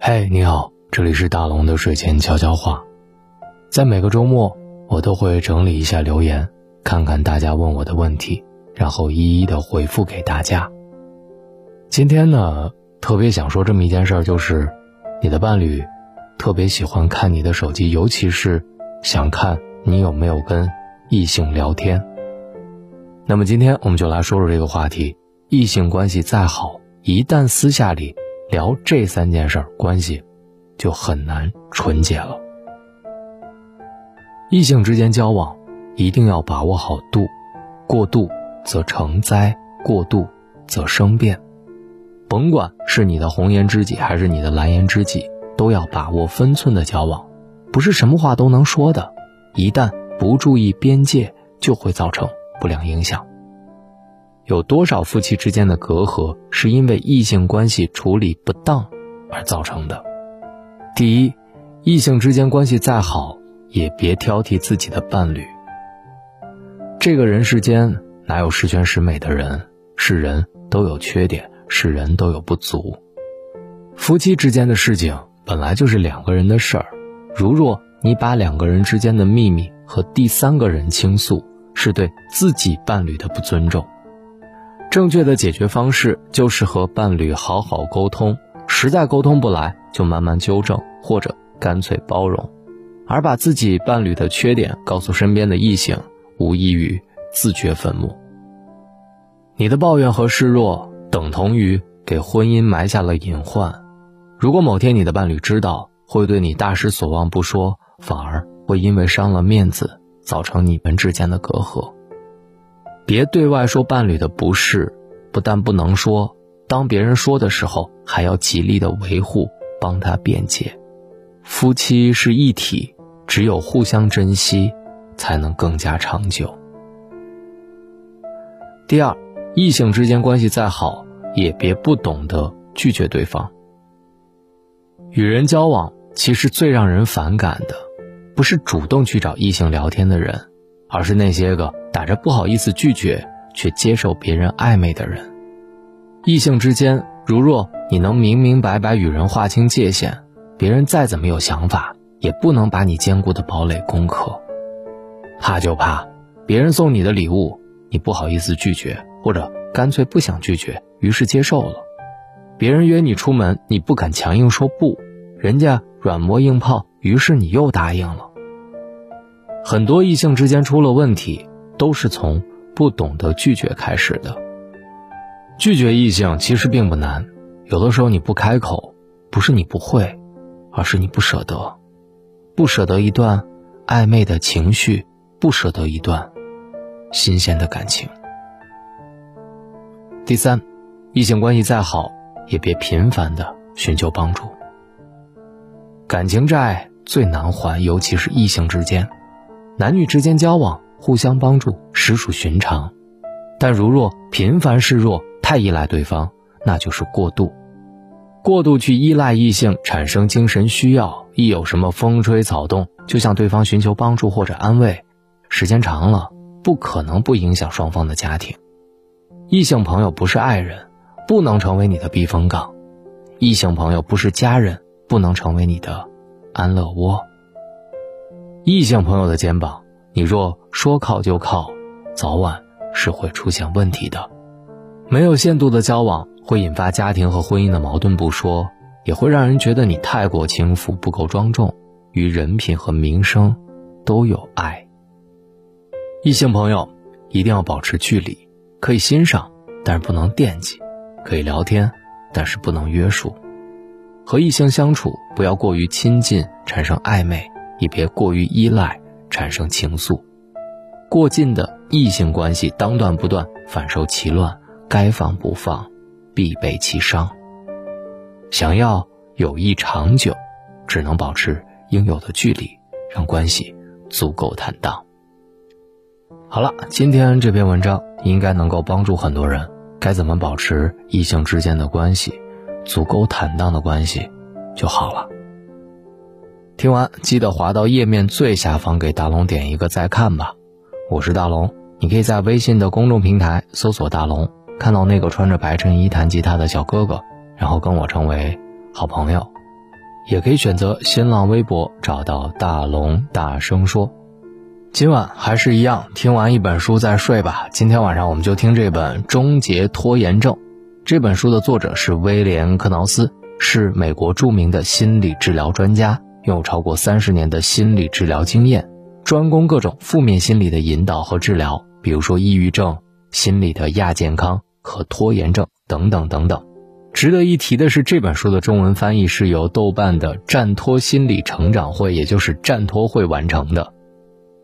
嘿，你好，这里是大龙的睡前悄悄话。在每个周末，我都会整理一下留言，看看大家问我的问题，然后一一的回复给大家。今天呢，特别想说这么一件事儿，就是你的伴侣特别喜欢看你的手机，尤其是想看你有没有跟异性聊天。那么今天我们就来说说这个话题：异性关系再好，一旦私下里。聊这三件事儿，关系就很难纯洁了。异性之间交往，一定要把握好度，过度则成灾，过度则生变。甭管是你的红颜知己还是你的蓝颜知己，都要把握分寸的交往，不是什么话都能说的。一旦不注意边界，就会造成不良影响。有多少夫妻之间的隔阂是因为异性关系处理不当而造成的？第一，异性之间关系再好，也别挑剔自己的伴侣。这个人世间哪有十全十美的人？是人都有缺点，是人都有不足。夫妻之间的事情本来就是两个人的事儿，如若你把两个人之间的秘密和第三个人倾诉，是对自己伴侣的不尊重。正确的解决方式就是和伴侣好好沟通，实在沟通不来，就慢慢纠正，或者干脆包容。而把自己伴侣的缺点告诉身边的异性，无异于自掘坟墓。你的抱怨和示弱，等同于给婚姻埋下了隐患。如果某天你的伴侣知道，会对你大失所望不说，反而会因为伤了面子，造成你们之间的隔阂。别对外说伴侣的不是，不但不能说，当别人说的时候，还要极力的维护，帮他辩解。夫妻是一体，只有互相珍惜，才能更加长久。第二，异性之间关系再好，也别不懂得拒绝对方。与人交往，其实最让人反感的，不是主动去找异性聊天的人，而是那些个。打着不好意思拒绝却接受别人暧昧的人，异性之间，如若你能明明白白与人划清界限，别人再怎么有想法，也不能把你坚固的堡垒攻克。怕就怕别人送你的礼物，你不好意思拒绝，或者干脆不想拒绝，于是接受了；别人约你出门，你不敢强硬说不，人家软磨硬泡，于是你又答应了。很多异性之间出了问题。都是从不懂得拒绝开始的。拒绝异性其实并不难，有的时候你不开口，不是你不会，而是你不舍得，不舍得一段暧昧的情绪，不舍得一段新鲜的感情。第三，异性关系再好，也别频繁的寻求帮助。感情债最难还，尤其是异性之间，男女之间交往。互相帮助实属寻常，但如若频繁示弱、太依赖对方，那就是过度。过度去依赖异性，产生精神需要，一有什么风吹草动，就向对方寻求帮助或者安慰，时间长了，不可能不影响双方的家庭。异性朋友不是爱人，不能成为你的避风港；异性朋友不是家人，不能成为你的安乐窝。异性朋友的肩膀。你若说靠就靠，早晚是会出现问题的。没有限度的交往会引发家庭和婚姻的矛盾不说，也会让人觉得你太过轻浮，不够庄重，与人品和名声都有碍。异性朋友一定要保持距离，可以欣赏，但是不能惦记；可以聊天，但是不能约束。和异性相处，不要过于亲近，产生暧昧，也别过于依赖。产生情愫，过近的异性关系当断不断，反受其乱；该放不放，必被其伤。想要友谊长久，只能保持应有的距离，让关系足够坦荡。好了，今天这篇文章应该能够帮助很多人。该怎么保持异性之间的关系足够坦荡的关系就好了。听完记得滑到页面最下方给大龙点一个再看吧，我是大龙，你可以在微信的公众平台搜索大龙，看到那个穿着白衬衣弹吉他的小哥哥，然后跟我成为好朋友。也可以选择新浪微博找到大龙大声说。今晚还是一样，听完一本书再睡吧。今天晚上我们就听这本《终结拖延症》。这本书的作者是威廉·克劳斯，是美国著名的心理治疗专家，拥有超过三十年的心理治疗经验，专攻各种负面心理的引导和治疗，比如说抑郁症、心理的亚健康和拖延症等等等等。值得一提的是，这本书的中文翻译是由豆瓣的战拖心理成长会，也就是战拖会完成的。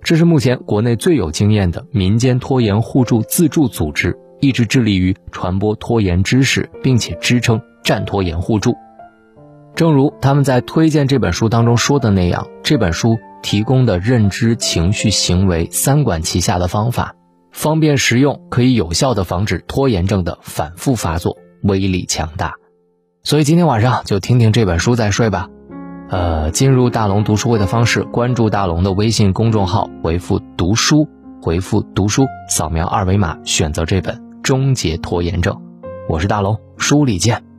这是目前国内最有经验的民间拖延互助自助组织，一直致力于传播拖延知识，并且支撑战拖延互助。正如他们在推荐这本书当中说的那样，这本书提供的认知、情绪、行为三管齐下的方法，方便实用，可以有效的防止拖延症的反复发作。威力强大，所以今天晚上就听听这本书再睡吧。呃，进入大龙读书会的方式，关注大龙的微信公众号，回复“读书”，回复“读书”，扫描二维码，选择这本《终结拖延症》。我是大龙，书里见。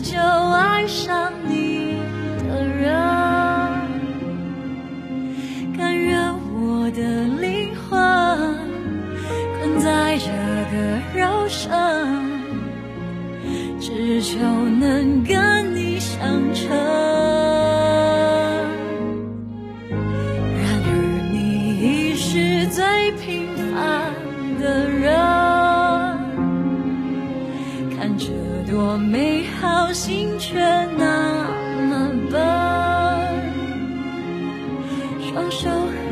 就爱上双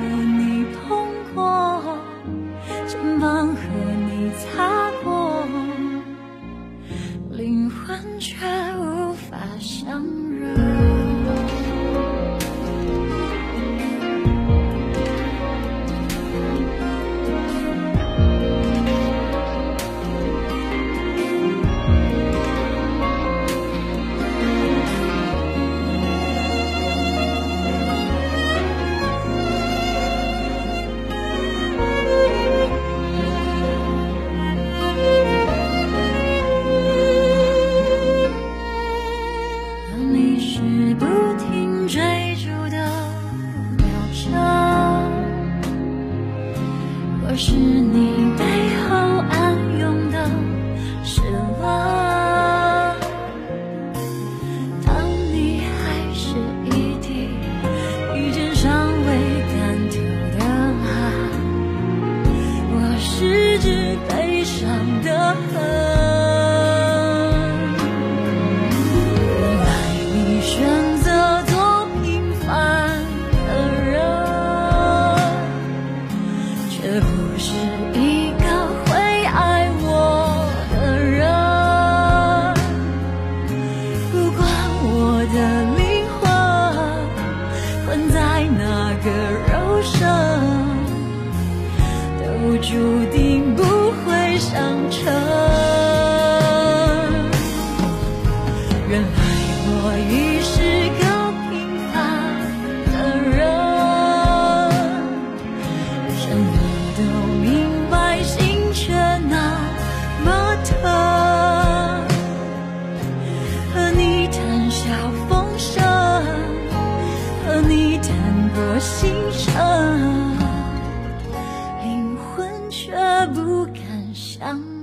你是不停追逐的秒针，我是你的。我已是个平凡的人什么都明白心却那么疼和你谈笑风生和你谈过心声灵魂却不敢相